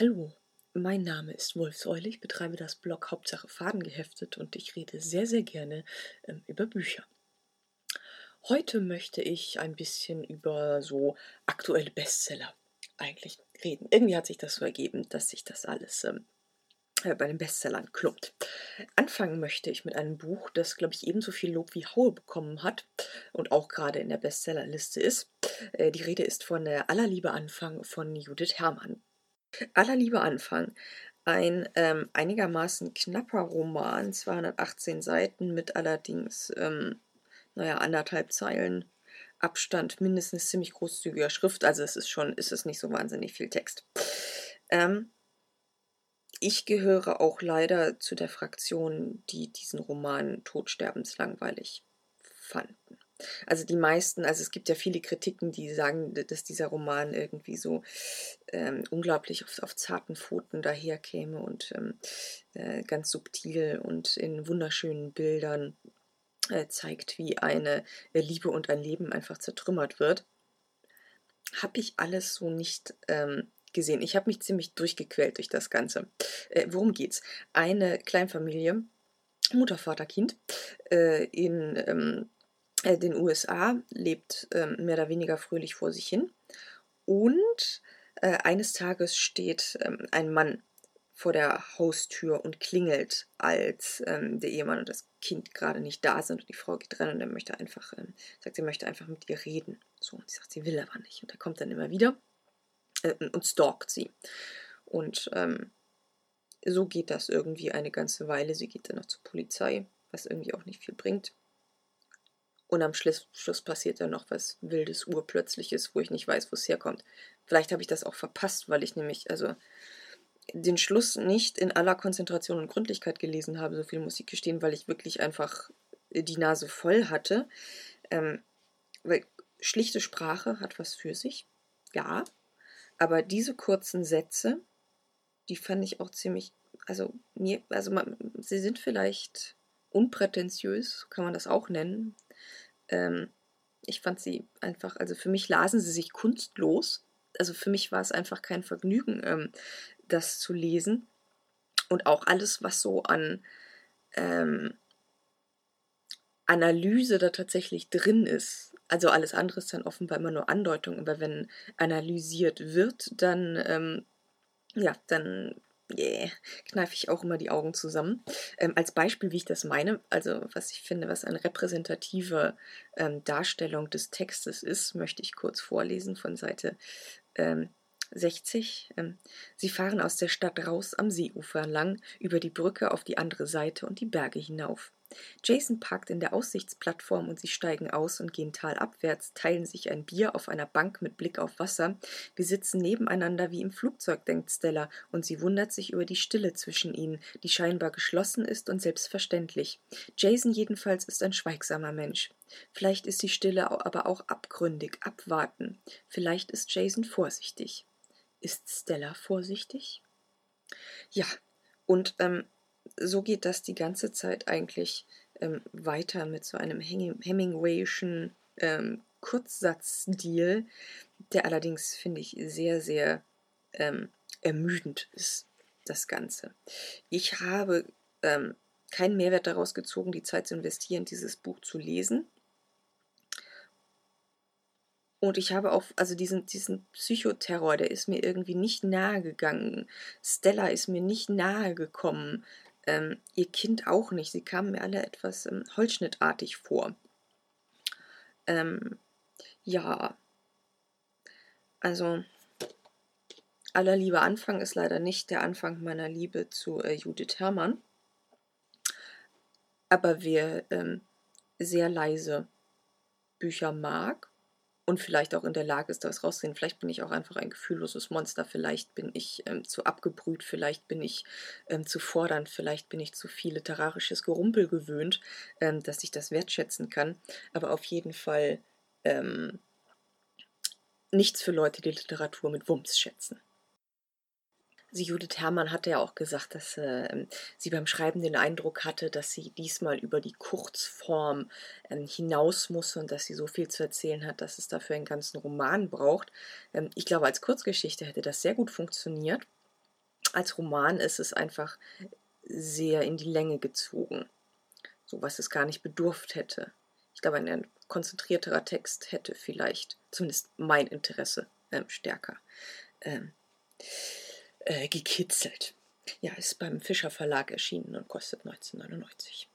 Hallo, mein Name ist Wolfsäule. Ich betreibe das Blog Hauptsache Faden geheftet und ich rede sehr, sehr gerne ähm, über Bücher. Heute möchte ich ein bisschen über so aktuelle Bestseller eigentlich reden. Irgendwie hat sich das so ergeben, dass sich das alles ähm, äh, bei den Bestsellern klumpt. Anfangen möchte ich mit einem Buch, das, glaube ich, ebenso viel Lob wie Haue bekommen hat und auch gerade in der Bestsellerliste ist. Äh, die Rede ist von der Allerliebe Anfang von Judith Herrmann. Aller Liebe Anfang. Ein ähm, einigermaßen knapper Roman, 218 Seiten mit allerdings, ähm, naja, anderthalb Zeilen Abstand, mindestens ziemlich großzügiger Schrift. Also es ist schon, ist es nicht so wahnsinnig viel Text. Ähm, ich gehöre auch leider zu der Fraktion, die diesen Roman totsterbenslangweilig fanden. Also die meisten, also es gibt ja viele Kritiken, die sagen, dass dieser Roman irgendwie so ähm, unglaublich auf, auf, zarten Pfoten daherkäme und ähm, äh, ganz subtil und in wunderschönen Bildern äh, zeigt, wie eine äh, Liebe und ein Leben einfach zertrümmert wird. Habe ich alles so nicht ähm, gesehen. Ich habe mich ziemlich durchgequält durch das Ganze. Äh, worum geht's? Eine Kleinfamilie, Mutter, Vater, Kind, äh, in ähm, äh, den USA, lebt ähm, mehr oder weniger fröhlich vor sich hin. Und äh, eines Tages steht ähm, ein Mann vor der Haustür und klingelt, als ähm, der Ehemann und das Kind gerade nicht da sind und die Frau geht rein und er möchte einfach, ähm, sagt, sie möchte einfach mit ihr reden. So, und sie sagt, sie will aber nicht. Und er kommt dann immer wieder äh, und stalkt sie. Und ähm, so geht das irgendwie eine ganze Weile. Sie geht dann noch zur Polizei, was irgendwie auch nicht viel bringt. Und am Schluss, Schluss passiert dann noch was Wildes, Urplötzliches, wo ich nicht weiß, wo es herkommt. Vielleicht habe ich das auch verpasst, weil ich nämlich, also den Schluss nicht in aller Konzentration und Gründlichkeit gelesen habe, so viel muss ich gestehen, weil ich wirklich einfach die Nase voll hatte. Ähm, weil schlichte Sprache hat was für sich, ja, aber diese kurzen Sätze, die fand ich auch ziemlich, also mir, also man, sie sind vielleicht unprätentiös, kann man das auch nennen, ähm, ich fand sie einfach, also für mich lasen sie sich kunstlos. Also für mich war es einfach kein Vergnügen, ähm, das zu lesen. Und auch alles, was so an ähm, Analyse da tatsächlich drin ist. Also alles andere ist dann offenbar immer nur Andeutung, aber wenn analysiert wird, dann ähm, ja, dann yeah, kneife ich auch immer die Augen zusammen. Ähm, als Beispiel, wie ich das meine, also was ich finde, was eine repräsentative ähm, Darstellung des Textes ist, möchte ich kurz vorlesen von Seite ähm, 60. Ähm, sie fahren aus der Stadt raus am Seeufer lang, über die Brücke auf die andere Seite und die Berge hinauf. Jason parkt in der Aussichtsplattform und sie steigen aus und gehen talabwärts, teilen sich ein Bier auf einer Bank mit Blick auf Wasser. Wir sitzen nebeneinander wie im Flugzeug, denkt Stella, und sie wundert sich über die Stille zwischen ihnen, die scheinbar geschlossen ist und selbstverständlich. Jason jedenfalls ist ein schweigsamer Mensch. Vielleicht ist die Stille aber auch abgründig, abwarten. Vielleicht ist Jason vorsichtig. Ist Stella vorsichtig? Ja, und ähm, so geht das die ganze Zeit eigentlich ähm, weiter mit so einem Hemingwayschen ähm, Kurzsatzstil, der allerdings, finde ich, sehr, sehr ähm, ermüdend ist, das Ganze. Ich habe ähm, keinen Mehrwert daraus gezogen, die Zeit zu investieren, dieses Buch zu lesen. Und ich habe auch, also diesen, diesen Psychoterror, der ist mir irgendwie nicht nahe gegangen. Stella ist mir nicht nahe gekommen. Ähm, ihr Kind auch nicht. Sie kamen mir alle etwas ähm, holzschnittartig vor. Ähm, ja, also aller Liebe Anfang ist leider nicht der Anfang meiner Liebe zu äh, Judith Herrmann. Aber wer ähm, sehr leise Bücher mag, und vielleicht auch in der Lage ist, das rauszusehen. Vielleicht bin ich auch einfach ein gefühlloses Monster, vielleicht bin ich ähm, zu abgebrüht, vielleicht bin ich ähm, zu fordernd, vielleicht bin ich zu viel literarisches Gerumpel gewöhnt, ähm, dass ich das wertschätzen kann. Aber auf jeden Fall ähm, nichts für Leute, die Literatur mit Wumms schätzen. Also Judith Herrmann hatte ja auch gesagt, dass äh, sie beim Schreiben den Eindruck hatte, dass sie diesmal über die Kurzform ähm, hinaus muss und dass sie so viel zu erzählen hat, dass es dafür einen ganzen Roman braucht. Ähm, ich glaube, als Kurzgeschichte hätte das sehr gut funktioniert. Als Roman ist es einfach sehr in die Länge gezogen, so was es gar nicht bedurft hätte. Ich glaube, ein konzentrierterer Text hätte vielleicht zumindest mein Interesse ähm, stärker. Ähm, äh, gekitzelt. Ja, ist beim Fischer Verlag erschienen und kostet 1999.